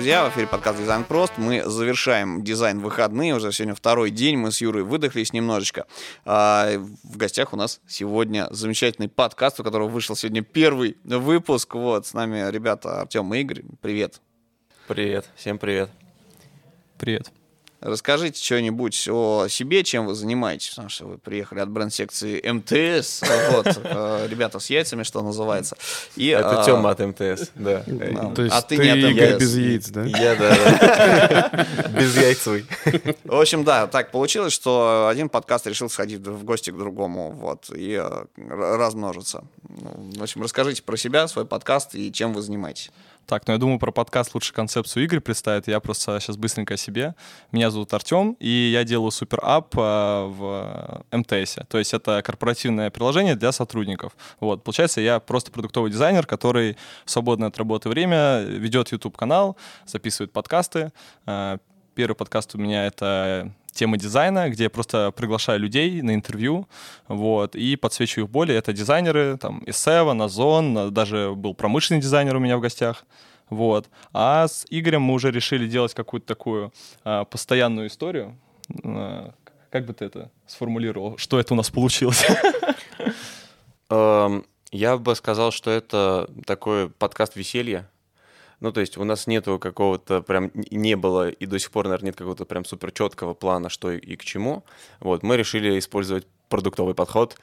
друзья! В эфире подкаст «Дизайн прост». Мы завершаем дизайн выходные. Уже сегодня второй день. Мы с Юрой выдохлись немножечко. А, в гостях у нас сегодня замечательный подкаст, у которого вышел сегодня первый выпуск. Вот, с нами ребята Артем и Игорь. Привет. Привет. Всем привет. Привет. Расскажите что-нибудь о себе, чем вы занимаетесь, потому что вы приехали от бренд-секции МТС, вот, э, ребята с яйцами, что называется. И, Это а, Тёма от МТС, да. Ну, То есть а ты, ты не от МТС. без яиц, да? Я, да. Без яйцуй. В общем, да, так получилось, что один подкаст решил сходить в гости к другому, вот, и э, размножиться. Ну, в общем, расскажите про себя, свой подкаст и чем вы занимаетесь. Так, ну я думаю, про подкаст лучше концепцию Игорь представит. Я просто сейчас быстренько о себе. Меня зовут Артем, и я делаю суперап э, в МТС. То есть это корпоративное приложение для сотрудников. Вот, получается, я просто продуктовый дизайнер, который в свободное от работы время ведет YouTube-канал, записывает подкасты. Э, первый подкаст у меня — это темы дизайна, где я просто приглашаю людей на интервью, вот, и подсвечиваю их боли. Это дизайнеры, там, Эссева, Назон, даже был промышленный дизайнер у меня в гостях, вот. А с Игорем мы уже решили делать какую-то такую а, постоянную историю. А, как бы ты это сформулировал? Что это у нас получилось? Эм, я бы сказал, что это такой подкаст веселья, ну, то есть у нас нету какого-то прям, не было и до сих пор, наверное, нет какого-то прям супер четкого плана, что и к чему. Вот, мы решили использовать продуктовый подход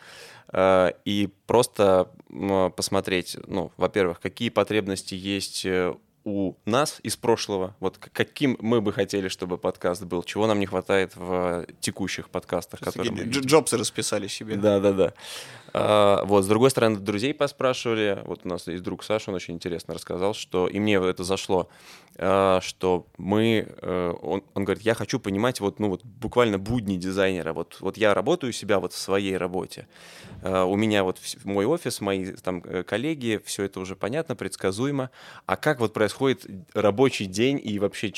э, и просто э, посмотреть, ну, во-первых, какие потребности есть э, у нас из прошлого, вот каким мы бы хотели, чтобы подкаст был, чего нам не хватает в текущих подкастах, которые мы... Джобсы расписали себе. Да, да, да. А, вот, с другой стороны, друзей поспрашивали. Вот у нас есть друг Саша, он очень интересно рассказал, что и мне это зашло, а, что мы, э, он, он говорит, я хочу понимать вот, ну вот буквально будни дизайнера. Вот, вот я работаю себя вот в своей работе. А, у меня вот мой офис, мои там э, коллеги, все это уже понятно, предсказуемо. А как вот происходит рабочий день и вообще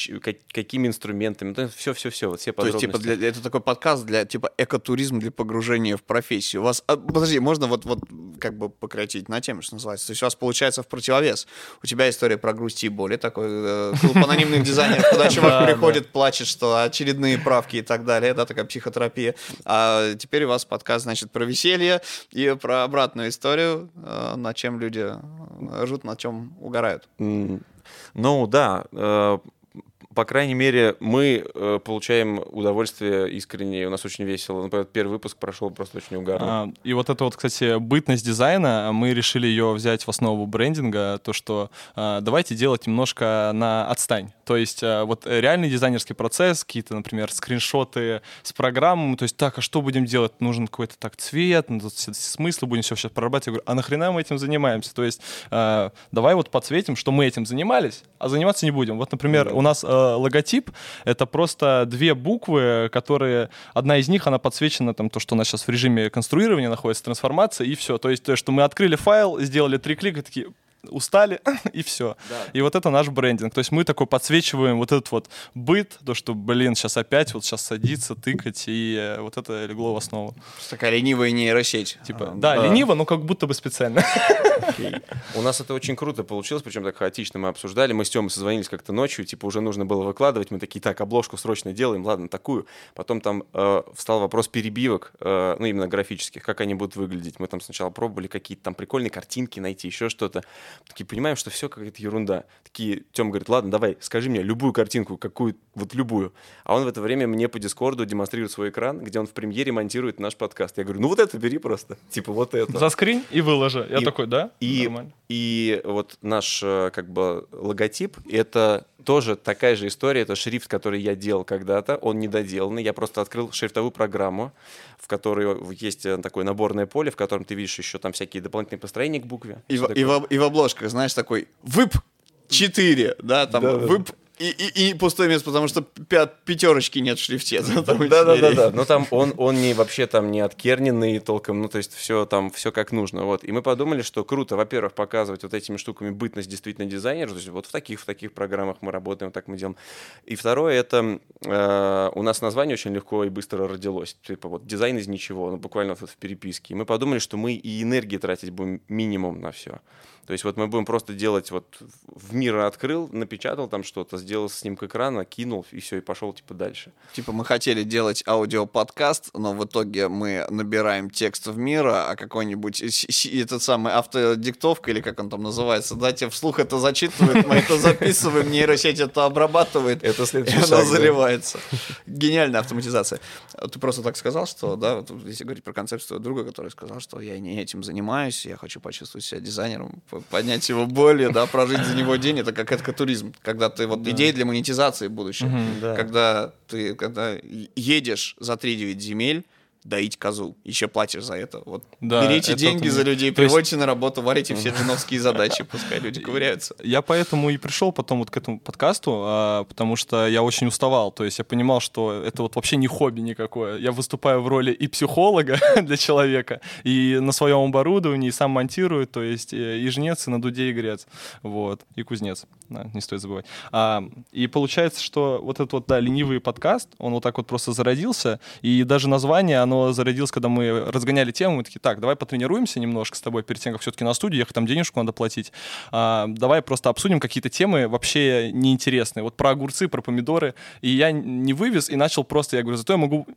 какими инструментами? Все-все-все, вот все подробности. То есть, типа, для, это такой подкаст для, типа, экотуризм для погружения в профессию. У вас, подожди, можно вот, вот как бы пократить на тему, что называется. То есть у вас получается в противовес. У тебя история про грусти и боли, такой э, клуб анонимных дизайнеров, куда чувак приходит, плачет, что очередные правки и так далее, да, такая психотерапия. А теперь у вас подкаст, значит, про веселье и про обратную историю, э, на чем люди ржут, на чем угорают. Ну да, э, по крайней мере, мы э, получаем удовольствие искренне, у нас очень весело. Например, первый выпуск прошел просто очень угарно. А, и вот это вот, кстати, бытность дизайна, мы решили ее взять в основу брендинга, то, что э, давайте делать немножко на отстань. То есть э, вот реальный дизайнерский процесс, какие-то, например, скриншоты с программами, то есть так, а что будем делать? Нужен какой-то так цвет, ну, смысл, будем все сейчас прорабатывать. Я говорю, а нахрена мы этим занимаемся? То есть э, давай вот подсветим, что мы этим занимались, а заниматься не будем. Вот, например, у нас э, логотип — это просто две буквы, которые... Одна из них, она подсвечена, там, то, что у нас сейчас в режиме конструирования находится, трансформация, и все. То есть, то, что мы открыли файл, сделали три клика, такие, устали, и все. Да. И вот это наш брендинг. То есть мы такой подсвечиваем вот этот вот быт, то, что, блин, сейчас опять вот сейчас садиться, тыкать, и э, вот это легло в основу. Такая ленивая нейросеть. Типа, а, да, да, лениво, но как будто бы специально. У нас это очень круто получилось, причем так хаотично мы обсуждали. Мы с Тёмой созвонились как-то ночью, типа уже нужно было выкладывать. Мы такие, так, обложку срочно делаем, ладно, такую. Потом там э, встал вопрос перебивок, э, ну именно графических, как они будут выглядеть. Мы там сначала пробовали какие-то там прикольные картинки найти, еще что-то. Такие понимаем, что все какая-то ерунда. Такие, Тём говорит, ладно, давай, скажи мне любую картинку, какую, вот любую. А он в это время мне по Дискорду демонстрирует свой экран, где он в премьере монтирует наш подкаст. Я говорю, ну вот это бери просто, типа вот это. Заскринь и выложи. Я и, такой, да? И, Нормально. и вот наш э, как бы логотип, это тоже такая же история. Это шрифт, который я делал когда-то, он недоделанный. Я просто открыл шрифтовую программу, в которой есть э, такое наборное поле, в котором ты видишь еще там всякие дополнительные построения к букве. И, в, и, в, и в обложках, знаешь, такой ВИП 4, да, там да, ВИП И, и, и пустое место, потому что пят, пятерочки нет в шлифте. Да, да, да, да. Но там он, он не вообще там не откерненный толком, ну то есть все там все как нужно. Вот. И мы подумали, что круто, во-первых, показывать вот этими штуками бытность действительно дизайнера. То есть вот в таких, в таких программах мы работаем, так мы делаем. И второе, это э, у нас название очень легко и быстро родилось. Типа вот дизайн из ничего, ну буквально вот в переписке. И мы подумали, что мы и энергии тратить будем минимум на все. То есть вот мы будем просто делать, вот в мир открыл, напечатал там что-то, сделал снимок экрана, кинул, и все, и пошел типа дальше. Типа мы хотели делать аудиоподкаст, но в итоге мы набираем текст в мира, а какой-нибудь этот самый автодиктовка, или как он там называется, да, тебе вслух это зачитывает, мы это записываем, нейросеть это обрабатывает, это следующий и она заливается. Гениальная автоматизация. Ты просто так сказал, что, да, если говорить про концепцию друга, который сказал, что я не этим занимаюсь, я хочу почувствовать себя дизайнером, поднять его боли, да, прожить за него день, это как экотуризм, когда ты вот да. Идеи для монетизации будущего, угу, да. когда ты когда едешь за 3-9 земель, доить козу. Еще платишь за это. Вот да, берите это деньги за людей, приводите есть... на работу, варите все джиновские задачи, пускай люди ковыряются. Я поэтому и пришел потом вот к этому подкасту, а, потому что я очень уставал. То есть я понимал, что это вот вообще не хобби никакое. Я выступаю в роли и психолога для человека, и на своем оборудовании, и сам монтирую, то есть э, и жнец, и на дуде, и грец. Вот. И кузнец. Да, не стоит забывать. А, и получается, что вот этот вот, да, ленивый подкаст, он вот так вот просто зародился, и даже название, оно зародилось, когда мы разгоняли тему, мы такие, так, давай потренируемся немножко с тобой перед тем, как все-таки на студию ехать, там денежку надо платить. А, давай просто обсудим какие-то темы вообще неинтересные. Вот про огурцы, про помидоры. И я не вывез и начал просто, я говорю, зато я могу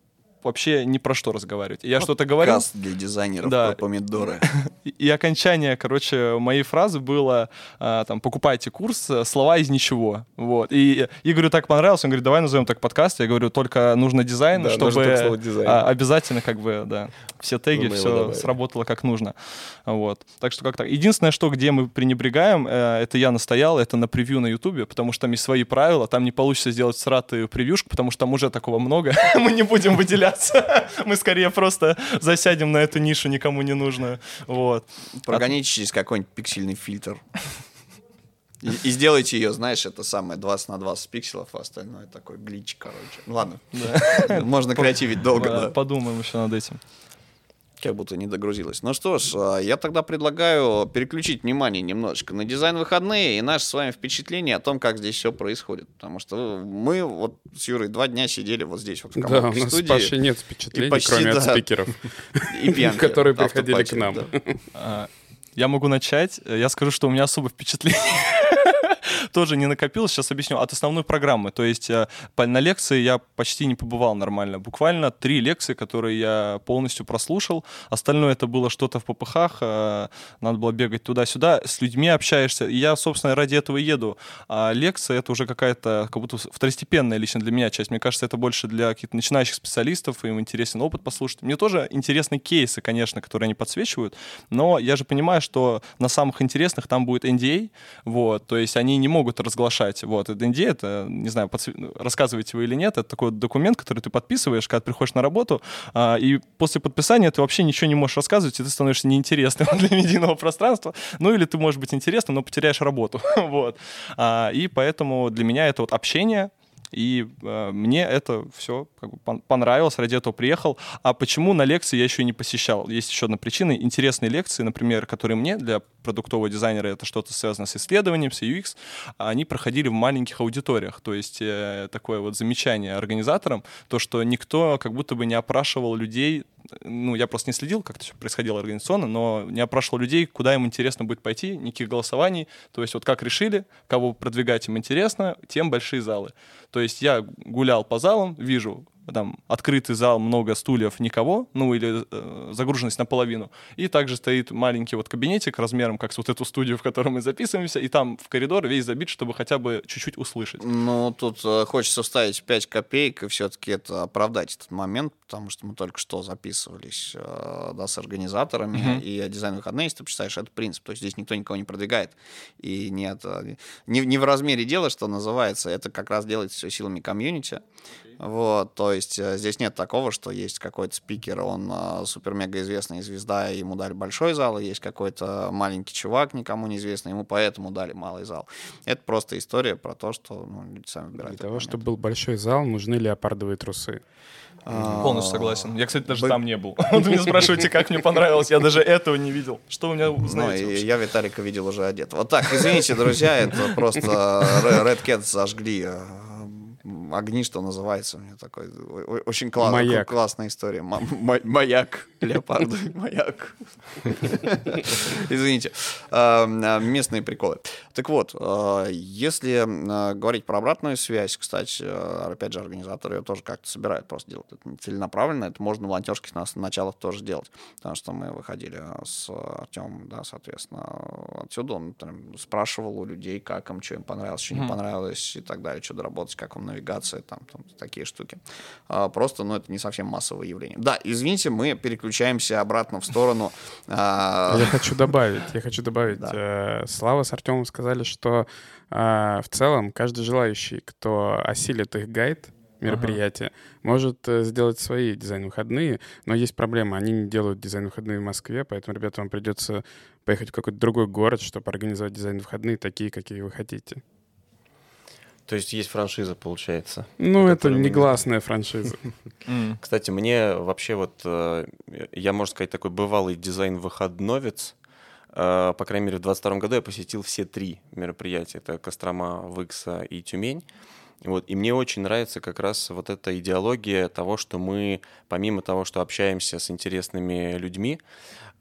вообще ни про что разговаривать. Я вот что-то говорил. для дизайнеров да. про помидоры. И, и окончание, короче, моей фразы было а, там покупайте курс слова из ничего. Вот. И Игорю так понравилось, он говорит, давай назовем так подкаст. Я говорю, только нужно дизайн, да, чтобы дизайн. А, обязательно как бы да все теги, все сработало как нужно. Вот. Так что как так. Единственное, что где мы пренебрегаем, э, это я настоял, это на превью на Ютубе, потому что там есть свои правила, там не получится сделать сратую превьюшку, потому что там уже такого много. мы не будем выделять бояться. Мы скорее просто засядем на эту нишу никому не нужную. Вот. Прогоните через какой-нибудь пиксельный фильтр. И, и сделайте ее, знаешь, это самое 20 на 20 пикселов, а остальное такой глич, короче. Ну ладно, да. можно креативить долго, да. Подумаем еще над этим как будто не догрузилось. Ну что ж, а, я тогда предлагаю переключить внимание немножечко на дизайн выходные и наше с вами впечатление о том, как здесь все происходит. Потому что мы вот с Юрой два дня сидели вот здесь вот в Да, у нас студии, Паши нет впечатлений, почти, кроме да, от спикеров, и пьянки, которые приходили к нам. А, я могу начать. Я скажу, что у меня особо впечатление тоже не накопилось. Сейчас объясню. От основной программы. То есть э, на лекции я почти не побывал нормально. Буквально три лекции, которые я полностью прослушал. Остальное это было что-то в ППХ. Э, надо было бегать туда-сюда. С людьми общаешься. И я, собственно, ради этого еду. А лекция это уже какая-то как будто второстепенная лично для меня часть. Мне кажется, это больше для каких-то начинающих специалистов. Им интересен опыт послушать. Мне тоже интересны кейсы, конечно, которые они подсвечивают. Но я же понимаю, что на самых интересных там будет NDA. А. Вот. То есть они не могут разглашать. Вот, это NDA, это, не знаю, подсв... рассказываете вы или нет, это такой документ, который ты подписываешь, когда приходишь на работу, а, и после подписания ты вообще ничего не можешь рассказывать, и ты становишься неинтересным для медийного пространства. Ну, или ты можешь быть интересным, но потеряешь работу. вот. А, и поэтому для меня это вот общение, и э, мне это все как бы понравилось, ради этого приехал. А почему на лекции я еще не посещал? Есть еще одна причина. Интересные лекции, например, которые мне для продуктового дизайнера это что-то связано с исследованием, с UX, они проходили в маленьких аудиториях. То есть э, такое вот замечание организаторам, то, что никто как будто бы не опрашивал людей ну, я просто не следил, как это все происходило организационно, но не опрашивал людей, куда им интересно будет пойти, никаких голосований. То есть вот как решили, кого продвигать им интересно, тем большие залы. То есть я гулял по залам, вижу там открытый зал, много стульев, никого, ну или э, загруженность наполовину. И также стоит маленький вот кабинетик размером, как с вот эту студию, в которой мы записываемся, и там в коридор весь забит, чтобы хотя бы чуть-чуть услышать. Ну, тут э, хочется вставить 5 копеек и все-таки это оправдать этот момент, потому что мы только что записывались э, да, с организаторами, uh-huh. и дизайн выходные, если ты представляешь, это принцип. То есть здесь никто никого не продвигает. И нет, не, не в размере дела, что называется, это как раз делается все силами комьюнити. Вот, то есть э, здесь нет такого, что есть какой-то спикер, он э, супер-мега известная звезда, и ему дали большой зал, и есть какой-то маленький чувак, никому неизвестный, ему поэтому дали малый зал. Это просто история про то, что ну, люди сами выбирают. Для того, чтобы был большой зал, нужны леопардовые трусы. А, Полностью согласен. Я, кстати, даже там не был. Вот вы меня спрашиваете, как мне понравилось. Я даже этого не видел. Что у меня ну, знаете? Ну, я Виталика видел уже одет. Вот так, извините, друзья, это просто Red Cat зажгли э, огни, что называется. У меня такой очень класс, маяк. классная история. Маяк. Леопард. Маяк. Извините. А, местные приколы. Так вот, а, если а, говорить про обратную связь, кстати, опять же, организаторы ее тоже как-то собирают, просто делать это не целенаправленно. Это можно волонтерских на началах тоже делать. Потому что мы выходили с Артемом, да, соответственно, отсюда. Он там, спрашивал у людей, как им, что им понравилось, что не понравилось и так далее, что доработать, как вам навигация, там, там такие штуки. Просто, ну, это не совсем массовое явление. Да, извините, мы переключаемся обратно в сторону. Я хочу добавить, я хочу добавить. Э, Слава с Артемом сказали, что э, в целом каждый желающий, кто осилит их гайд, мероприятия, ага. может э, сделать свои дизайн-выходные, но есть проблема, они не делают дизайн-выходные в Москве, поэтому, ребята, вам придется поехать в какой-то другой город, чтобы организовать дизайн-выходные такие, какие вы хотите. То есть есть франшиза, получается. Ну, это негласная франшиза. Кстати, мне вообще вот, э, я, можно сказать, такой бывалый дизайн-выходновец. Э, по крайней мере, в 22 году я посетил все три мероприятия. Это Кострома, Выкса и Тюмень. Вот. И мне очень нравится как раз вот эта идеология того, что мы, помимо того, что общаемся с интересными людьми,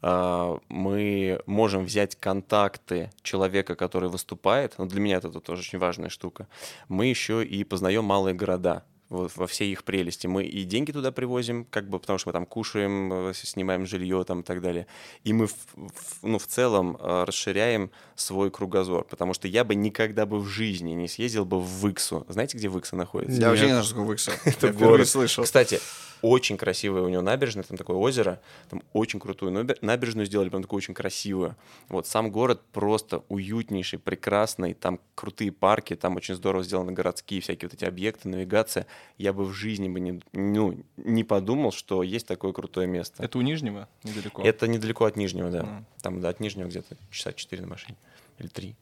а, мы можем взять контакты человека, который выступает, ну, для меня это тоже очень важная штука, мы еще и познаем малые города вот, во всей их прелести. Мы и деньги туда привозим, как бы, потому что мы там кушаем, э, снимаем жилье там и так далее. И мы, в, в, ну, в целом э, расширяем свой кругозор, потому что я бы никогда бы в жизни не съездил бы в Выксу. Знаете, где Выкса находится? Я вообще не знаю, что такое Выкса. Это город. слышал. Кстати, очень красивая у него набережная, там такое озеро, там очень крутую набережную сделали, прям такую очень красивую. Вот сам город просто уютнейший, прекрасный, там крутые парки, там очень здорово сделаны городские всякие вот эти объекты, навигация. Я бы в жизни бы не, ну, не подумал, что есть такое крутое место. Это у Нижнего недалеко? Это недалеко от Нижнего, да. Mm. Там да, от Нижнего где-то часа четыре на машине или три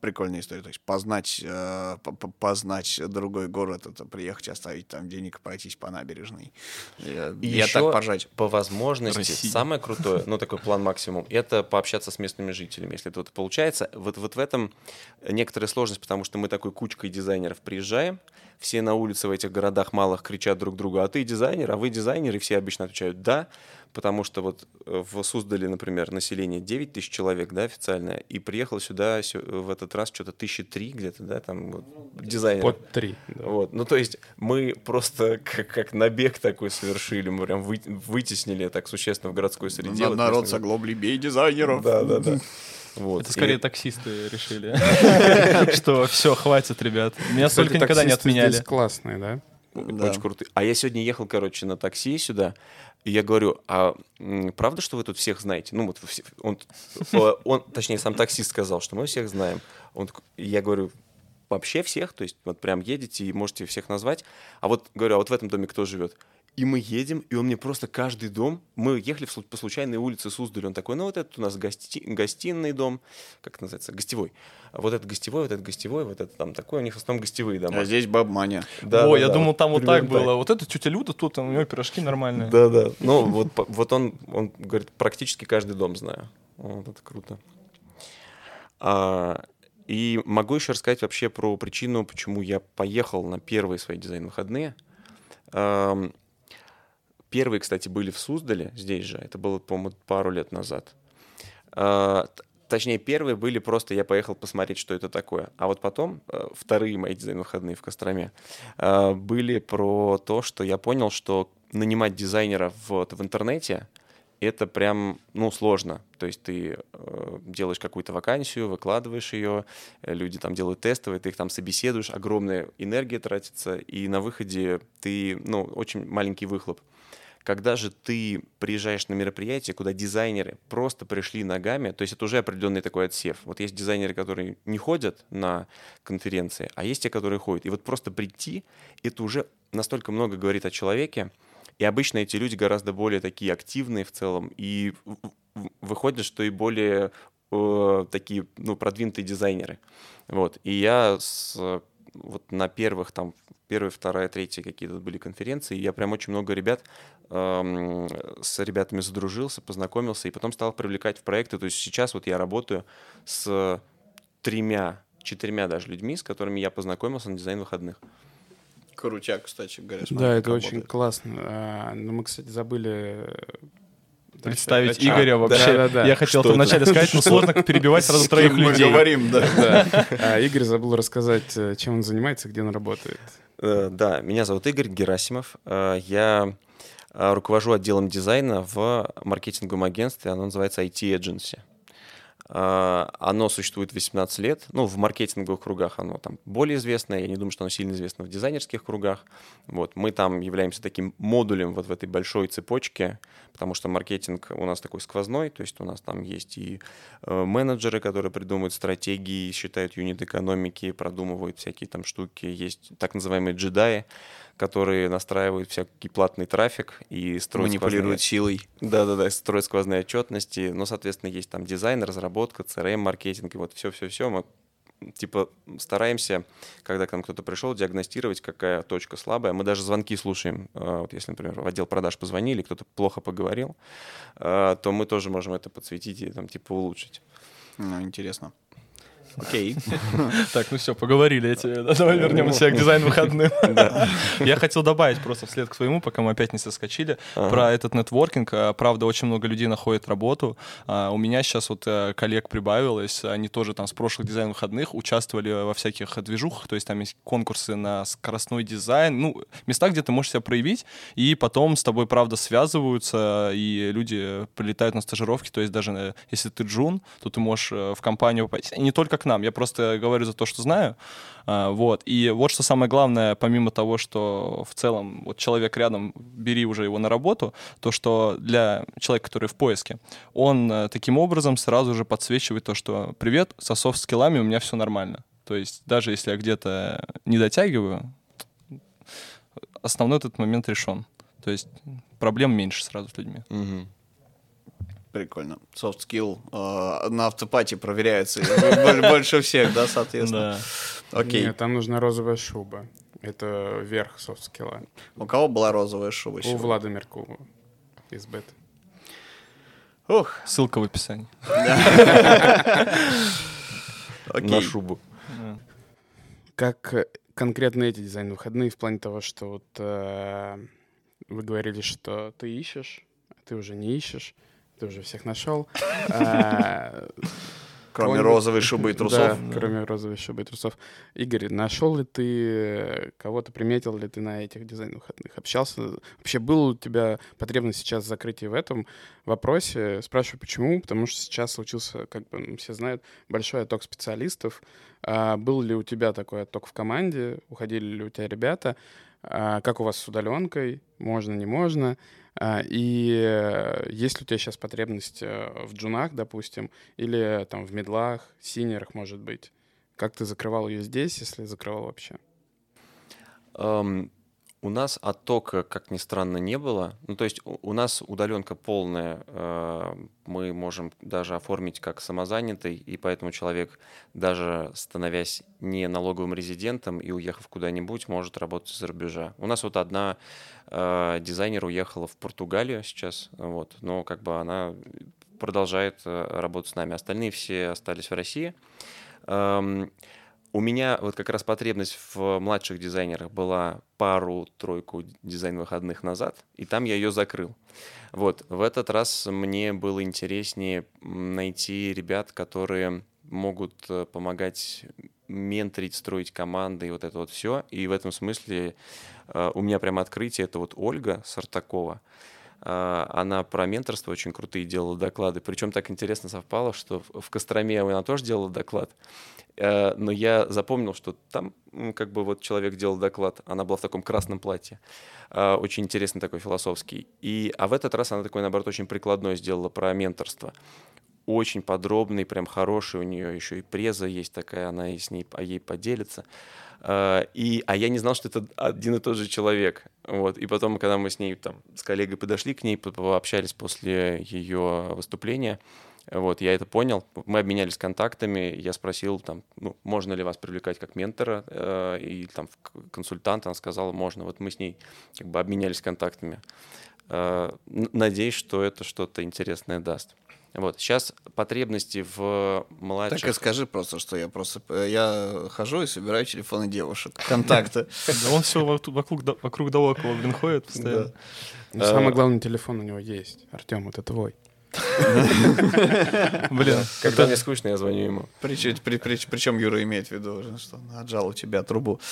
прикольная история. То есть познать, э, познать другой город, это приехать, оставить там денег, пройтись по набережной. Я, и я еще так пожать. по возможности, Россия. самое крутое, ну такой план максимум, это пообщаться с местными жителями. Если это вот получается, вот, вот в этом некоторая сложность, потому что мы такой кучкой дизайнеров приезжаем, все на улице в этих городах малых кричат друг другу, а ты дизайнер, а вы дизайнер, и все обычно отвечают «да», потому что вот э, в Суздале, например, население 9 тысяч человек, да, официальное, и приехало сюда в этот раз что-то тысячи три где-то, да, там вот, дизайнер. Под три. Да. Вот, ну то есть мы просто как, как набег такой совершили, мы прям вы, вытеснили так существенно в городской среде. На, вот, народ соглобли, бей дизайнеров. Да, да, да. Вот. Это скорее и... таксисты решили, что все, хватит, ребят. Меня столько никогда не отменяли. Здесь классные, да? Очень крутые. А я сегодня ехал, короче, на такси сюда, и я говорю, а правда, что вы тут всех знаете? Ну, вот он, он, точнее, сам таксист сказал, что мы всех знаем. Он, я говорю, вообще всех, то есть вот прям едете и можете всех назвать. А вот, говорю, а вот в этом доме кто живет? И мы едем, и он мне просто каждый дом... Мы ехали по случайной улице Суздаль. Он такой, ну вот это у нас гости, гостиный дом, как это называется, гостевой. Вот этот гостевой, вот этот гостевой, вот это там такой. У них в основном гостевые дома. А здесь баб-маня. Да, О, да, я да, думал, там вот так было. Вот это тетя Люда, тут у нее пирожки нормальные. Да, да. Ну вот, вот он, он говорит, практически каждый дом знаю. Вот это круто. А, и могу еще рассказать вообще про причину, почему я поехал на первые свои дизайн-выходные. Первые, кстати, были в Суздале, здесь же. Это было, по-моему, пару лет назад. А, точнее, первые были просто, я поехал посмотреть, что это такое. А вот потом, э, вторые мои дизайн-выходные в Костроме, э, были про то, что я понял, что нанимать дизайнеров вот в интернете это прям, ну, сложно. То есть ты э, делаешь какую-то вакансию, выкладываешь ее, люди там делают тестовые, ты их там собеседуешь, огромная энергия тратится, и на выходе ты, ну, очень маленький выхлоп. когда же ты приезжаешь на мероприятие, куда дизайнеры просто пришли ногами, то есть это уже определенный такой отсев. Вот есть дизайнеры, которые не ходят на конференции, а есть те, которые ходят. И вот просто прийти, это уже настолько много говорит о человеке, и обычно эти люди гораздо более такие активные в целом, и выходит, что и более э, такие, ну, продвинутые дизайнеры. Вот. И я с, вот на первых там первая, вторая, третья какие-то были конференции, и я прям очень много ребят эм, с ребятами задружился, познакомился, и потом стал привлекать в проекты. То есть сейчас вот я работаю с тремя, четырьмя даже людьми, с которыми я познакомился на дизайн выходных. Крутяк, кстати говоря. Да, это очень классно. А, но мы, кстати, забыли представить Игоря вообще. Да, да, да. Я хотел это вначале сказать, но сложно перебивать сразу троих людей. Мы говорим, да. А, Игорь забыл рассказать, э, чем он занимается, где он работает. Э, да, меня зовут Игорь Герасимов. Э, я руковожу отделом дизайна в маркетинговом агентстве, оно называется IT Agency. А, оно существует 18 лет. Ну, в маркетинговых кругах оно там более известное. Я не думаю, что оно сильно известно в дизайнерских кругах. Вот. Мы там являемся таким модулем вот в этой большой цепочке, потому что маркетинг у нас такой сквозной. То есть у нас там есть и э, менеджеры, которые придумывают стратегии, считают юнит экономики, продумывают всякие там штуки. Есть так называемые джедаи, которые настраивают всякий платный трафик и строят Манипулируют силой. Да-да-да, строят сквозные отчетности. Но, соответственно, есть там дизайн, разработка, CRM-маркетинг, и вот все-все-все. Мы типа стараемся, когда к нам кто-то пришел, диагностировать, какая точка слабая. Мы даже звонки слушаем. А, вот если, например, в отдел продаж позвонили, кто-то плохо поговорил, а, то мы тоже можем это подсветить и там типа улучшить. Ну, интересно. Окей. Так, ну все, поговорили эти. Давай вернемся к дизайн выходным. Я хотел добавить просто вслед к своему, пока мы опять не соскочили, про этот нетворкинг. А, правда, очень много людей находят работу. А, у меня сейчас вот э, коллег прибавилось, они тоже там с прошлых дизайн выходных участвовали во всяких движухах, то есть там есть конкурсы на скоростной дизайн, ну, места, где ты можешь себя проявить, и потом с тобой, правда, связываются, и люди прилетают на стажировки, то есть даже э, если ты джун, то ты можешь э, в компанию попасть. И не только к нам. Я просто говорю за то, что знаю. А, вот. И вот что самое главное, помимо того, что в целом вот человек рядом, бери уже его на работу, то, что для человека, который в поиске, он э, таким образом сразу же подсвечивает то, что «Привет, со софт-скиллами у меня все нормально». То есть даже если я где-то не дотягиваю, основной этот момент решен. То есть проблем меньше сразу с людьми. Угу. Прикольно. Soft skill э, на автопате проверяется больше всех, да, соответственно. Окей. Нет, там нужна розовая шуба. Это верх софт скилла. У кого была розовая шуба? У Влада Меркулова из бета. Ух. Ссылка в описании. На шубу. Как конкретно эти дизайн выходные в плане того, что вот э, вы говорили, что ты ищешь, а ты уже не ищешь ты уже всех нашел. А, кроме розовой шубы и трусов. Да, кроме розовой шубы и трусов. Игорь, нашел ли ты кого-то, приметил ли ты на этих дизайн-выходных? Общался? Вообще, была у тебя потребность сейчас закрытия в этом вопросе? Спрашиваю, почему? Потому что сейчас случился, как бы все знают, большой отток специалистов. А был ли у тебя такой отток в команде? Уходили ли у тебя ребята? А как у вас с удаленкой? Можно, не можно? А, и э, есть ли у тебя сейчас потребность э, в джунах, допустим, или там в медлах, синерах, может быть? Как ты закрывал ее здесь, если закрывал вообще? Um, у нас оттока, как ни странно, не было. Ну, то есть у, нас удаленка полная. Э, мы можем даже оформить как самозанятый, и поэтому человек, даже становясь не налоговым резидентом и уехав куда-нибудь, может работать за рубежа. У нас вот одна э, дизайнер уехала в Португалию сейчас, вот, но как бы она продолжает э, работать с нами. Остальные все остались в России. У меня вот как раз потребность в младших дизайнерах была пару-тройку дизайн-выходных назад, и там я ее закрыл. Вот, в этот раз мне было интереснее найти ребят, которые могут э, помогать менторить, строить команды и вот это вот все. И в этом смысле э, у меня прямо открытие, это вот Ольга Сартакова. А, она про менторство очень крутые делала доклады. Причем так интересно совпало, что в Костроме она тоже делала доклад. Э, но я запомнил, что там как бы вот человек делал доклад, она была в таком красном платье, э, очень интересный такой философский. И, а в этот раз она такой, наоборот, очень прикладной сделала про менторство. Очень подробный, прям хороший, у нее еще и преза есть такая, она и с ней, а ей поделится. Э, и, а я не знал, что это один и тот же человек. Вот. И потом, когда мы с ней, там, с коллегой подошли к ней, пообщались после ее выступления, вот, я это понял, мы обменялись контактами, я спросил, там, ну, можно ли вас привлекать как ментора э, и там консультанта, она сказала, можно. Вот мы с ней как бы обменялись контактами. Э, надеюсь, что это что-то интересное даст. Вот, сейчас потребности в младших... Так и скажи просто, что я просто... Я хожу и собираю телефоны девушек, контакты. Да он все вокруг вокруг да около, блин, ходит постоянно. Самый главный телефон у него есть. Артем, это твой. Блин. Когда мне скучно, я звоню ему. Причем Юра имеет в виду, что отжал у тебя трубу.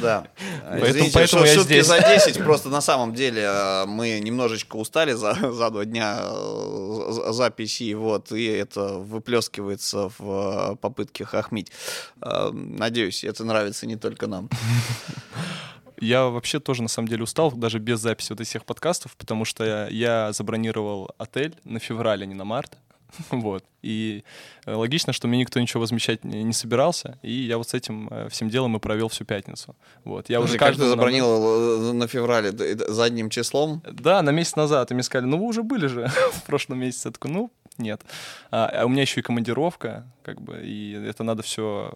Да. Поэтому я здесь. за 10, просто на самом деле э, мы немножечко устали за два дня э, записи, вот, и это выплескивается в э, попытке хохмить. Надеюсь, это нравится не только нам. Я вообще тоже, на самом деле, устал, даже без записи вот этих всех подкастов, потому что я, забронировал отель на февраль, а не на март. Вот. И э, логично, что мне никто ничего возмещать не собирался. И я вот с этим э, всем делом и провел всю пятницу. Вот. Я уже каждый забронировал на феврале задним числом? Да, на месяц назад. И мне сказали, ну вы уже были же в прошлом месяце. Я такой, ну, нет. А, а у меня еще и командировка, как бы, и это надо все,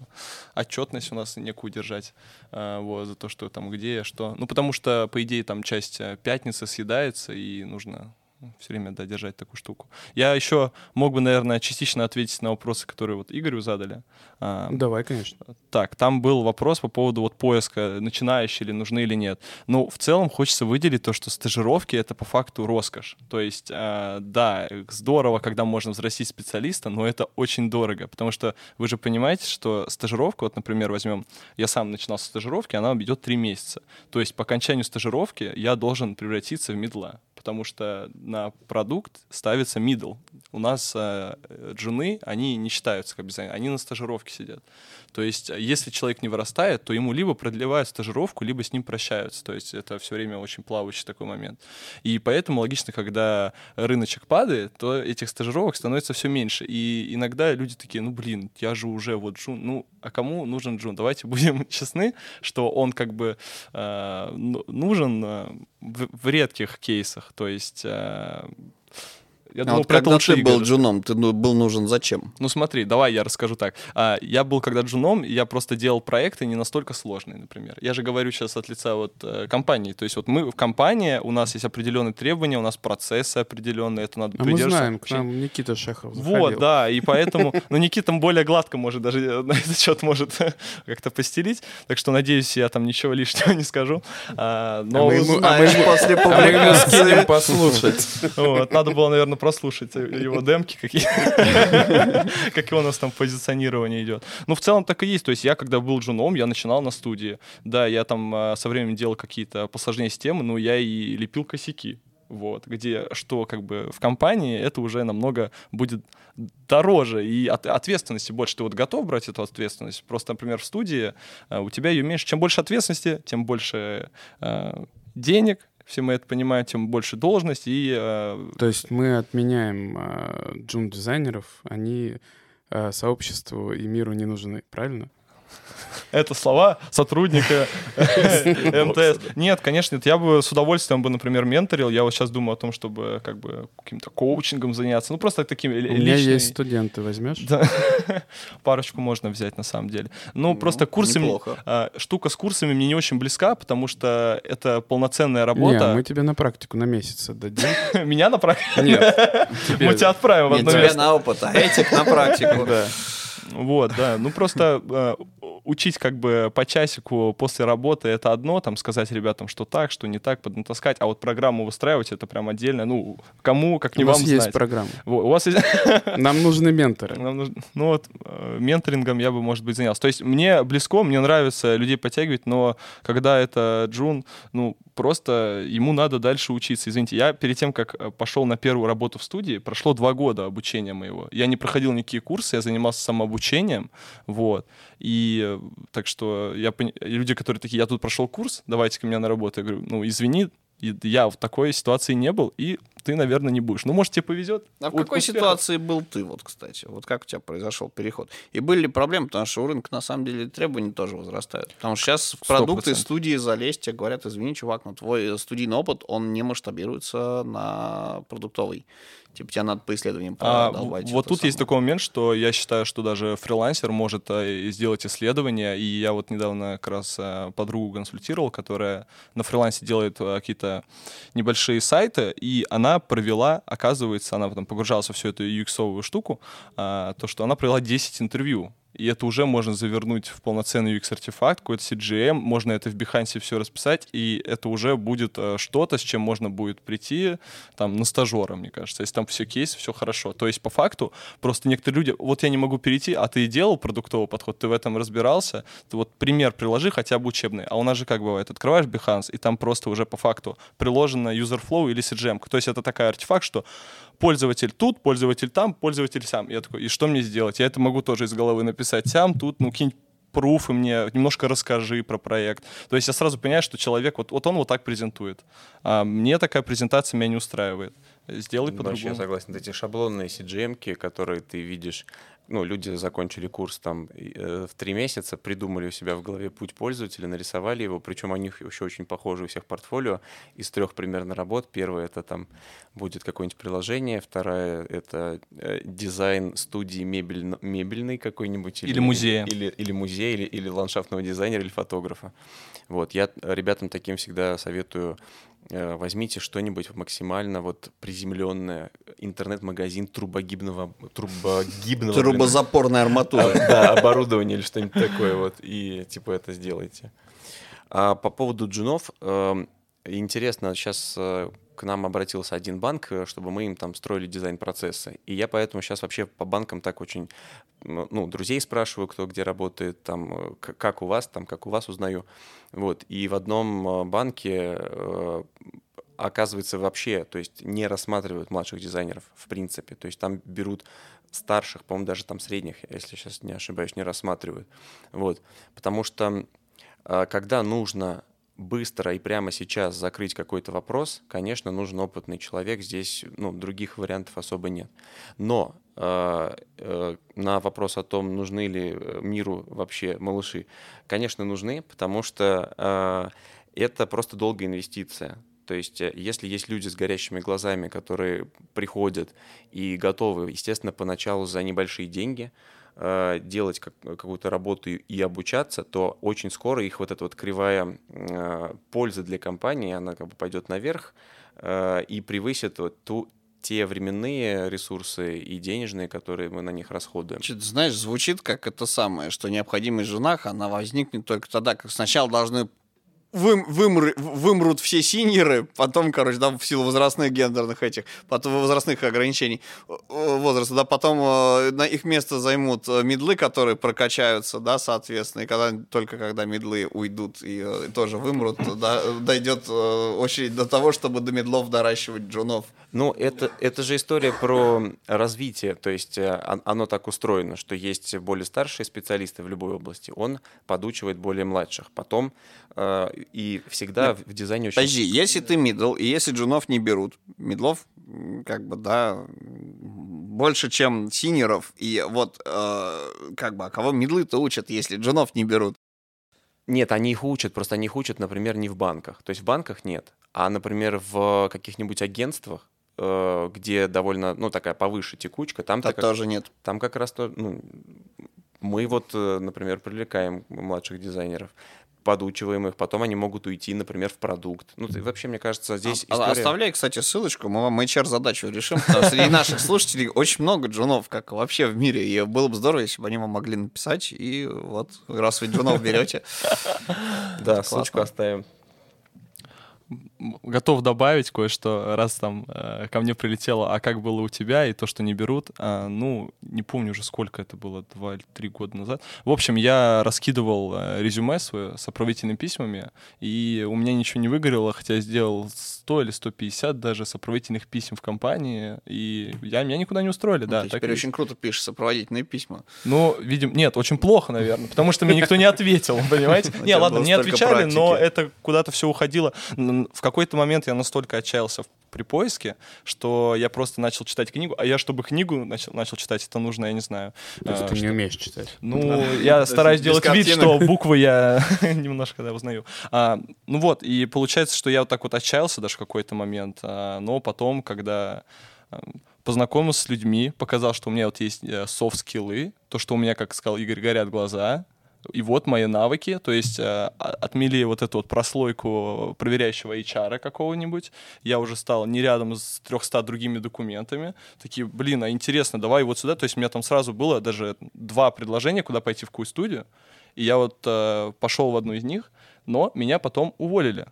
отчетность у нас некую держать, а, вот, за то, что там где, что. Ну, потому что, по идее, там часть э, пятницы съедается, и нужно все время да, держать такую штуку. Я еще мог бы, наверное, частично ответить на вопросы, которые вот Игорю задали. А, Давай, конечно. Так, там был вопрос по поводу вот поиска, начинающие ли нужны или нет. Ну, в целом хочется выделить то, что стажировки — это по факту роскошь. То есть, э, да, здорово, когда можно взрастить специалиста, но это очень дорого, потому что вы же понимаете, что стажировка, вот, например, возьмем, я сам начинал с стажировки, она идет три месяца. То есть по окончанию стажировки я должен превратиться в медла потому что на продукт ставится middle. У нас э, джуны, они не считаются как дизайнеры, они на стажировке сидят. То есть, если человек не вырастает, то ему либо продлевают стажировку, либо с ним прощаются. То есть, это все время очень плавающий такой момент. И поэтому логично, когда рыночек падает, то этих стажировок становится все меньше. И иногда люди такие, ну, блин, я же уже вот джун, ну, а кому нужен джун? Давайте будем честны, что он как бы э, нужен э, в, в редких кейсах. То есть э, я а думал, вот когда ты был игры. джуном, ты был нужен зачем? Ну смотри, давай я расскажу так. А, я был когда джуном, я просто делал проекты не настолько сложные, например. Я же говорю сейчас от лица вот э, компании. То есть вот мы в компании, у нас есть определенные требования, у нас процессы определенные, это надо а мы знаем, к нам Никита Шехов заходил. Вот, да, и поэтому, ну Никита более гладко может даже на этот счет может как-то постелить, так что надеюсь, я там ничего лишнего не скажу. А, но а мы ему, а мы после публикации... послушать. Вот, надо было, наверное, прослушать его демки, какие, как у нас там позиционирование идет. Ну, в целом так и есть. То есть я, когда был джуном, я начинал на студии. Да, я там а, со временем делал какие-то посложнее системы, но я и лепил косяки. Вот, где что как бы в компании это уже намного будет дороже и от, ответственности больше. Ты вот готов брать эту ответственность? Просто, например, в студии а, у тебя ее меньше. Чем больше ответственности, тем больше э, денег, все мы это понимаем, тем больше должность и... Э... То есть мы отменяем э, джун-дизайнеров, они э, сообществу и миру не нужны, правильно? Это слова сотрудника МТС. Нет, конечно, нет. Я бы с удовольствием бы, например, менторил. Я вот сейчас думаю о том, чтобы как бы каким-то коучингом заняться. Ну, просто таким личным. У меня есть студенты, возьмешь? Да. Парочку можно взять, на самом деле. Ну, ну просто курсы... А, штука с курсами мне не очень близка, потому что это полноценная работа. Не, мы тебе на практику на месяц отдадим. Меня на практику? Нет. Мы тебя отправим в одно место. на опыт, а этих на практику. Да. Вот, да. Ну просто э, учить как бы по часику после работы это одно, там сказать ребятам, что так, что не так, поднатаскать, а вот программу выстраивать это прям отдельно. Ну, кому, как не У вам вас есть знать. программа. У вас есть... Нам нужны менторы. Нам нужно- Ну вот, э, менторингом я бы, может быть, занялся. То есть мне близко, мне нравится людей подтягивать, но когда это Джун, ну, просто ему надо дальше учиться. Извините, я перед тем, как э, пошел на первую работу в студии, прошло два года обучения моего. Я не проходил никакие курсы, я занимался самообучением, вот. И так что я люди, которые такие, я тут прошел курс, давайте ко мне на работу. Я говорю, ну, извини, я в такой ситуации не был, и ты, наверное, не будешь. Ну, может, тебе повезет. А в У- какой успехов. ситуации был ты, вот, кстати? Вот как у тебя произошел переход? И были ли проблемы? Потому что у рынка, на самом деле, требования тоже возрастают. Потому что сейчас в продукты процентов. студии залезть, тебе говорят, извини, чувак, но твой студийный опыт, он не масштабируется на продуктовый. Типа, тебе надо по исследованиям А, продолбать вот тут есть самое. такой момент, что я считаю, что даже фрилансер может э, сделать исследование, и я вот недавно как раз э, подругу консультировал, которая на фрилансе делает э, какие-то небольшие сайты, и она провела, оказывается, она потом погружалась во всю эту UX-овую штуку, а, то, что она провела 10 интервью. И это уже можно завернуть в полноценный UX-артефакт, какой-то CGM, можно это в Behance все расписать, и это уже будет э, что-то, с чем можно будет прийти там на стажера, мне кажется, если там все кейсы, все хорошо. То есть по факту просто некоторые люди, вот я не могу перейти, а ты делал продуктовый подход, ты в этом разбирался, ты вот пример приложи хотя бы учебный, а у нас же как бывает, открываешь Behance, и там просто уже по факту приложено user flow или CGM. То есть это такой артефакт, что пользователь тут, пользователь там, пользователь сам. Я такой, и что мне сделать? Я это могу тоже из головы написать сам, тут, ну, кинь пруфы мне, немножко расскажи про проект. То есть я сразу понимаю, что человек, вот, вот он вот так презентует. А мне такая презентация меня не устраивает. Сделай Вообще по-другому. согласен. Вот Эти шаблонные CGM, которые ты видишь, ну, люди закончили курс там э, в три месяца, придумали у себя в голове путь пользователя, нарисовали его, причем у них еще очень похожи у всех портфолио из трех примерно работ. Первая это там будет какое-нибудь приложение, вторая это э, дизайн студии мебель, мебельной какой-нибудь Или музея. или, или музея, или, или ландшафтного дизайнера, или фотографа. Вот, я ребятам таким всегда советую э, возьмите что-нибудь максимально вот приземленное, интернет-магазин трубогибного, трубогибного Трубозапорная арматура. да, оборудование или что-нибудь такое вот, и типа это сделайте. А по поводу джунов, эм, интересно, сейчас к нам обратился один банк, э, чтобы мы им там строили дизайн-процессы. И я поэтому сейчас вообще по банкам так очень, ну, друзей спрашиваю, кто где работает, там, э, как у вас, там, как у вас узнаю. Вот. И в одном э, банке э, оказывается вообще, то есть не рассматривают младших дизайнеров в принципе. То есть там берут старших, по-моему, даже там средних, если сейчас не ошибаюсь, не рассматривают. Вот. Потому что а, когда нужно быстро и прямо сейчас закрыть какой-то вопрос, конечно, нужен опытный человек. Здесь ну, других вариантов особо нет. Но э, э, на вопрос о том, нужны ли э, миру вообще малыши, конечно, нужны, потому что э, это просто долгая инвестиция. То есть, э, если есть люди с горящими глазами, которые приходят и готовы, естественно, поначалу за небольшие деньги э, делать как- какую-то работу и, обучаться, то очень скоро их вот эта вот кривая э, пользы для компании, она как бы пойдет наверх э, и превысит вот ту, те временные ресурсы и денежные, которые мы на них расходуем. Чё-то, знаешь, звучит как это самое, что необходимость в женах, она возникнет только тогда, как сначала должны вым- вымры- вымрут все синьоры, потом, короче, да, в силу возрастных гендерных этих, потом возрастных ограничений э, возраста, да, потом э, на их место займут э, медлы, которые прокачаются, да, соответственно, и когда, только когда медлы уйдут и э, тоже вымрут, да, дойдет э, очередь до того, чтобы до медлов доращивать джунов. Ну, это, это же история про развитие. То есть э, он- оно так устроено, что есть более старшие специалисты в любой области. Он подучивает более младших. Потом э, и всегда в в дизайне очень... Подожди, если ты мидл, и если джунов не берут, мидлов, как бы, да, больше, чем сеньоров, и вот, э, как бы, а кого мидлы-то учат, если джунов не берут? Нет, они их учат, просто они их учат, например, не в банках. То есть в банках нет. А, например, в каких-нибудь агентствах, э, где довольно, ну, такая повыше текучка, там, Там тоже нет. там как раз то, ну, мы вот, э, например, привлекаем младших дизайнеров. Подучиваем их, потом они могут уйти, например, в продукт. Ну, ты, вообще, мне кажется, здесь А- история... Оставляй, кстати, ссылочку, мы вам HR-задачу решим, потому что среди наших слушателей очень много джунов, как вообще в мире, и было бы здорово, если бы они вам могли написать, и вот, раз вы джунов берете, Да, ссылочку оставим. Готов добавить кое-что, раз там э, ко мне прилетело, а как было у тебя, и то, что не берут. А, ну, не помню уже, сколько это было, два или три года назад. В общем, я раскидывал э, резюме свое с отправительными письмами, и у меня ничего не выгорело, хотя я сделал 100 или 150 даже сопроводительных писем в компании, и я, меня никуда не устроили, да. ты так теперь и- очень круто пишешь сопроводительные письма. Ну, видим, нет, очень плохо, наверное, потому что мне никто не ответил, понимаете? Не, ладно, мне столько отвечали, но это куда-то все уходило. В какой-то момент я настолько отчаялся при поиске, что я просто начал читать книгу, а я, чтобы книгу начал, начал читать, это нужно, я не знаю. То есть э, ты не что- умеешь читать. ну, я стараюсь делать вид, что буквы я немножко да, узнаю. А, ну вот, и получается, что я вот так вот отчаялся даже в какой-то момент, а, но потом, когда а, познакомился с людьми, показал, что у меня вот есть софт-скиллы, то, что у меня, как сказал Игорь, горят глаза, и вот мои навыки, то есть э, отмели вот эту вот прослойку проверяющего HR какого-нибудь, я уже стал не рядом с 300 другими документами, такие, блин, а интересно, давай вот сюда, то есть у меня там сразу было даже два предложения, куда пойти в какую студию, и я вот э, пошел в одну из них, но меня потом уволили.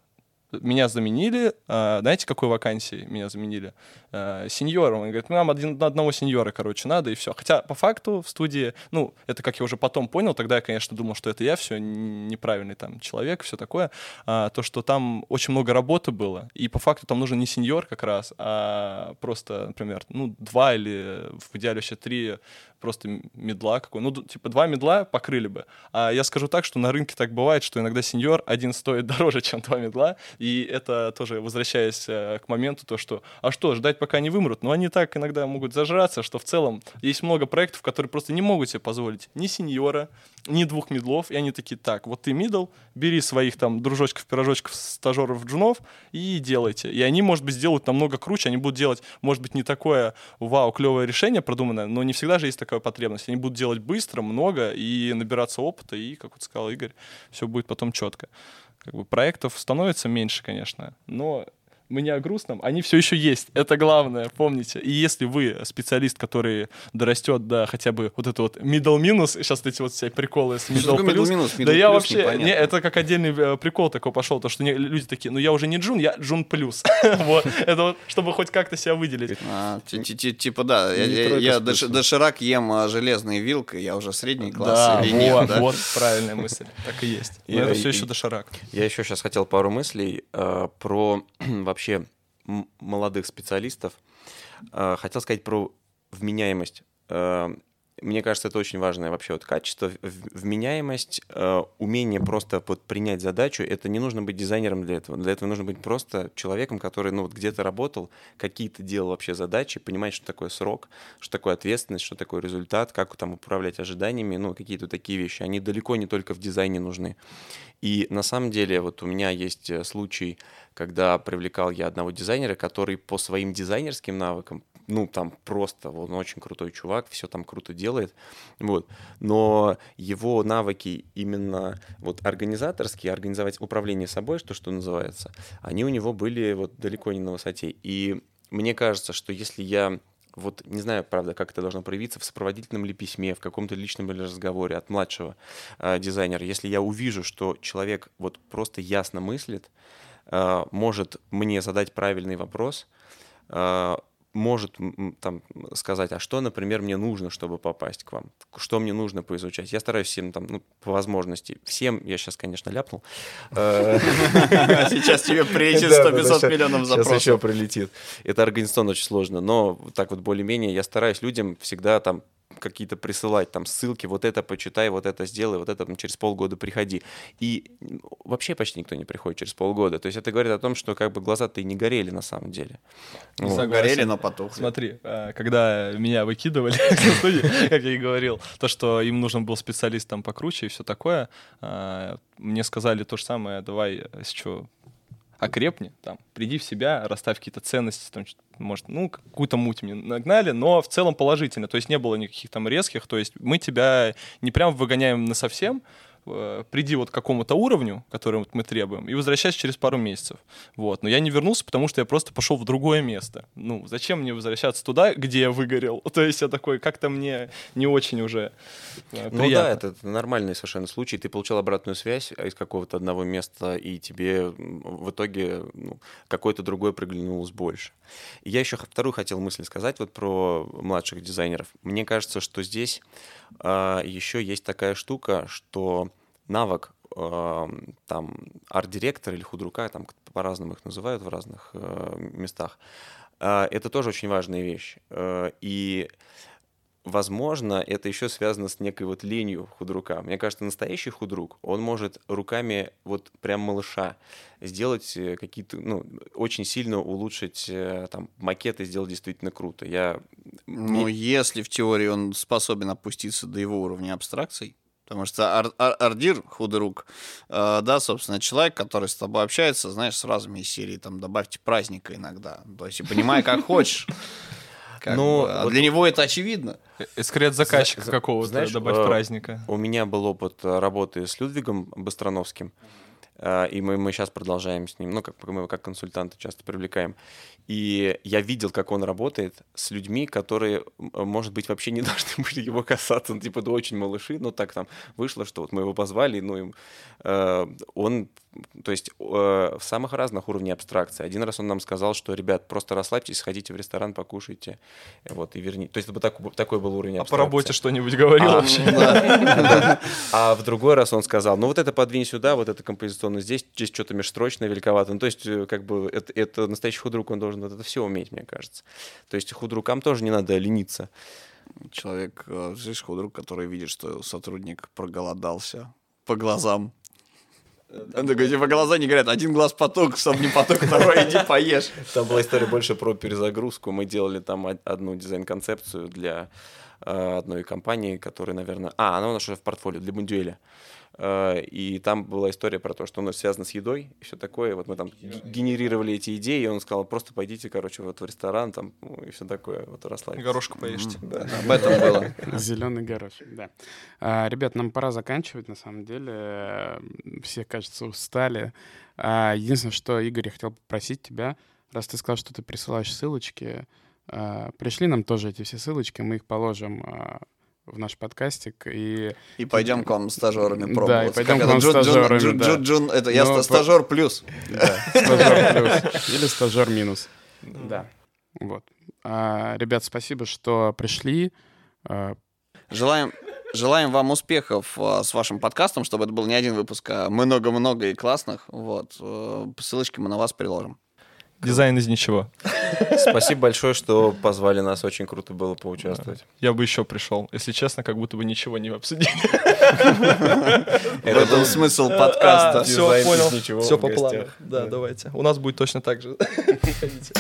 Меня заменили, э, знаете, какой вакансии меня заменили? Э, сеньором. Он говорит, нам один, одного сеньора, короче, надо, и все. Хотя, по факту, в студии, ну, это как я уже потом понял, тогда я, конечно, думал, что это я, все неправильный там человек, все такое, а, то, что там очень много работы было, и по факту там нужен не сеньор как раз, а просто, например, ну, два или в идеале вообще три просто мидла какой. Ну, типа, два мидла покрыли бы. А я скажу так, что на рынке так бывает, что иногда сеньор один стоит дороже, чем два мидла. И это тоже, возвращаясь э, к моменту, то, что, а что, ждать, пока они вымрут? Но они так иногда могут зажраться, что в целом есть много проектов, которые просто не могут себе позволить ни сеньора, ни двух мидлов. И они такие, так, вот ты мидл, бери своих там дружочков, пирожочков, стажеров, джунов и делайте. И они, может быть, сделают намного круче, они будут делать, может быть, не такое вау, клевое решение продуманное, но не всегда же есть такая потребность. Они будут делать быстро, много и набираться опыта, и, как вот сказал Игорь, все будет потом четко. Как бы проектов становится меньше, конечно, но мне о грустном, они все еще есть. Это главное, помните. И если вы специалист, который дорастет до хотя бы вот это вот middle минус, сейчас эти вот все приколы с middle плюс, middle минус? да Middle я плюс вообще, непонятно. не, это как отдельный э, прикол такой пошел, то что не- люди такие, ну я уже не джун, я джун плюс. Вот, это вот, чтобы хоть как-то себя выделить. А, ти- ти- ти- Типа, да, я- Не я я доширак ем а, железной вилкой, я уже средний класс Да, или нет, вот, да? вот правильная мысль. Так и есть. И- Но это все еще доширак. Я еще сейчас хотел пару мыслей э, про вообще м- молодых специалистов. Э, хотел сказать про вменяемость. Э, мне кажется, это очень важное вообще вот качество. Вменяемость, э, умение просто вот принять задачу. Это не нужно быть дизайнером для этого. Для этого нужно быть просто человеком, который ну, вот где-то работал, какие-то делал вообще задачи, понимать, что такое срок, что такое ответственность, что такое результат, как там управлять ожиданиями, ну, какие-то такие вещи. Они далеко не только в дизайне нужны. И на самом деле вот у меня есть э, случай, когда привлекал я одного дизайнера, который по своим дизайнерским навыкам, ну, там просто, он очень крутой чувак, все там круто делает, вот, но его навыки именно вот организаторские, организовать управление собой, что, что называется, они у него были вот далеко не на высоте. И мне кажется, что если я вот не знаю, правда, как это должно проявиться в сопроводительном ли письме, в каком-то личном ли разговоре от младшего э, дизайнера. Если я увижу, что человек вот просто ясно мыслит, э, может мне задать правильный вопрос, э, может там сказать, а что, например, мне нужно, чтобы попасть к вам, что мне нужно поизучать. Я стараюсь всем там, ну, по возможности, всем, я сейчас, конечно, ляпнул. Э, Сейчас тебе прилетит Да, да, да, 100-500 щас- миллионов Сейчас еще запросов. прилетит. Это организационно очень сложно, но так вот более-менее я стараюсь людям всегда там какие-то присылать там ссылки, вот это почитай, вот это сделай, вот это там, через полгода приходи. И вообще почти никто не приходит через полгода. То есть это говорит о том, что как бы глаза-то и не горели на самом деле. Вот. Согласен. Горели, но потухли. Смотри, э, когда меня выкидывали студии, как я и говорил, то, что им нужен был специалист там покруче и все такое, э, мне сказали то же самое, давай, э, что, окрепни, там, приди в себя, расставь какие-то ценности, там, может, ну, какую-то муть мне нагнали, но в целом положительно, то есть не было никаких там резких, то есть мы тебя не прям выгоняем на совсем, э, приди вот к какому-то уровню, который вот мы требуем, и возвращайся через пару месяцев. Вот. Но я не вернулся, потому что я просто пошел в другое место. Ну, зачем мне возвращаться туда, где я выгорел? То есть я такой, как-то мне не очень уже э, Ну да, это, это нормальный совершенно случай. Ты получил обратную связь из какого-то одного места, и тебе в итоге ну, какое-то другое приглянулось больше. И я еще вторую хотел мысль сказать вот про младших дизайнеров. Мне кажется, что здесь а, еще есть такая штука, что навык а, там арт-директора или худрука, там по-разному их называют в разных э, местах, а, это тоже очень важная вещь. Э, И Возможно, это еще связано с некой вот ленью худрука. Мне кажется, настоящий худрук, он может руками вот прям малыша сделать э, какие-то, ну, очень сильно улучшить э, там макеты, сделать действительно круто. Я Ну, если в теории он способен опуститься до его уровня абстракций, потому что ар- ар- Ардир, худой рук, э, да, собственно, человек, который с тобой общается, знаешь, с разными из серии, там, добавьте праздника иногда. То есть, и понимай, как хочешь. Как Ну, бы, а вот- для него это очевидно. Э, Скорее от заказчика За- какого-то знаешь, добавь э, праздника. У меня был опыт э, работы с Людвигом Быстрановским, э, и мы, мы сейчас продолжаем с ним, ну, как мы его как консультанты часто привлекаем. И я видел, как он работает с людьми, которые, м, может быть, вообще не должны были его касаться, ну, типа, да очень малыши, но так там вышло, что вот мы его позвали, ну, им, э, он, то есть, э, в самых разных уровнях абстракции. Один раз он нам сказал, что, ребят, просто расслабьтесь, сходите в ресторан, покушайте, вот, и верните. То есть, это такой, такой был уровень А по абстракции. работе что-нибудь говорил А, вообще? да. А в другой раз он сказал, ну вот это подвинь сюда, вот это композиционно здесь, здесь что-то межстрочное, великовато. Ну, то есть, э, как бы, это, это настоящий худрук, он должен вот это все уметь, мне кажется. То есть, худрукам тоже не надо лениться. Человек, э, знаешь, худрук, который видит, что сотрудник проголодался по глазам. Он такой, типа, глаза не говорят, один глаз поток, чтобы не поток, второй иди поешь. Там была история больше про перезагрузку. Мы делали там од- одну дизайн-концепцию для э, одной компании, которая, наверное... А, она у нас уже в портфолио, для Бундюэля. Э, И там была история про то, что нас связано с едой и все такое. Вот мы там генерировали эти идеи, и он сказал, просто пойдите, короче, вот в ресторан там ну, и все такое, вот расслабьтесь. Горошку поешьте. Об этом было. Зеленый горошек, да. А, ребят, нам пора заканчивать, на самом деле. Э, Все, кажется, устали. А, единственное, что, Игорь, я хотел попросить тебя, раз ты сказал, что ты присылаешь ссылочки, пришли нам тоже эти все ссылочки, мы их положим а, в наш подкастик. И И пойдем к вам стажерами Да, и пойдем Как к вам Джун- стажерами, Джун- да. Джун- Джун- это я по- стажер плюс. да, стажер плюс или стажер минус. Да. Вот. А, Ребят, спасибо, что пришли. А, Желаем, желаем вам успехов с вашим подкастом, чтобы это был не один выпуск, а много-много и классных. Вот. Э, Ссылочки мы на вас приложим. Дизайн из ничего. Спасибо большое, что позвали нас. Очень круто было поучаствовать. Я бы еще пришел. Если честно, как будто бы ничего не обсудили. В этом смысл подкаста. Все, Дизайн из понял. Все по плану. Да, давайте. У нас будет точно так же. Приходите.